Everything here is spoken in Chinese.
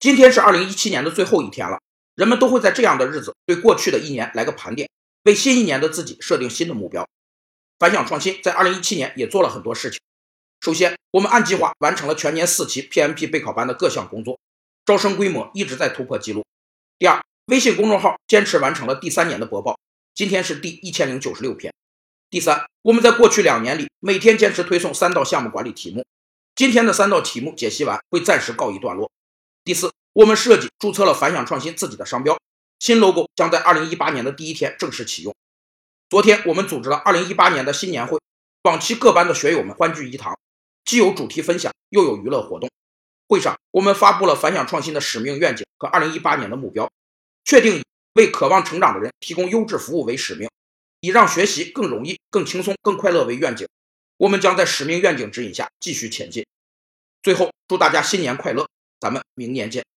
今天是二零一七年的最后一天了，人们都会在这样的日子对过去的一年来个盘点，为新一年的自己设定新的目标。反响创新在二零一七年也做了很多事情。首先，我们按计划完成了全年四期 PMP 备考班的各项工作，招生规模一直在突破记录。第二，微信公众号坚持完成了第三年的播报，今天是第一千零九十六篇。第三，我们在过去两年里每天坚持推送三道项目管理题目，今天的三道题目解析完会暂时告一段落。第四，我们设计注册了反响创新自己的商标，新 logo 将在二零一八年的第一天正式启用。昨天我们组织了二零一八年的新年会，往期各班的学友们欢聚一堂，既有主题分享，又有娱乐活动。会上我们发布了反响创新的使命愿景和二零一八年的目标，确定为渴望成长的人提供优质服务为使命，以让学习更容易、更轻松、更快乐为愿景。我们将在使命愿景指引下继续前进。最后，祝大家新年快乐！咱们明年见。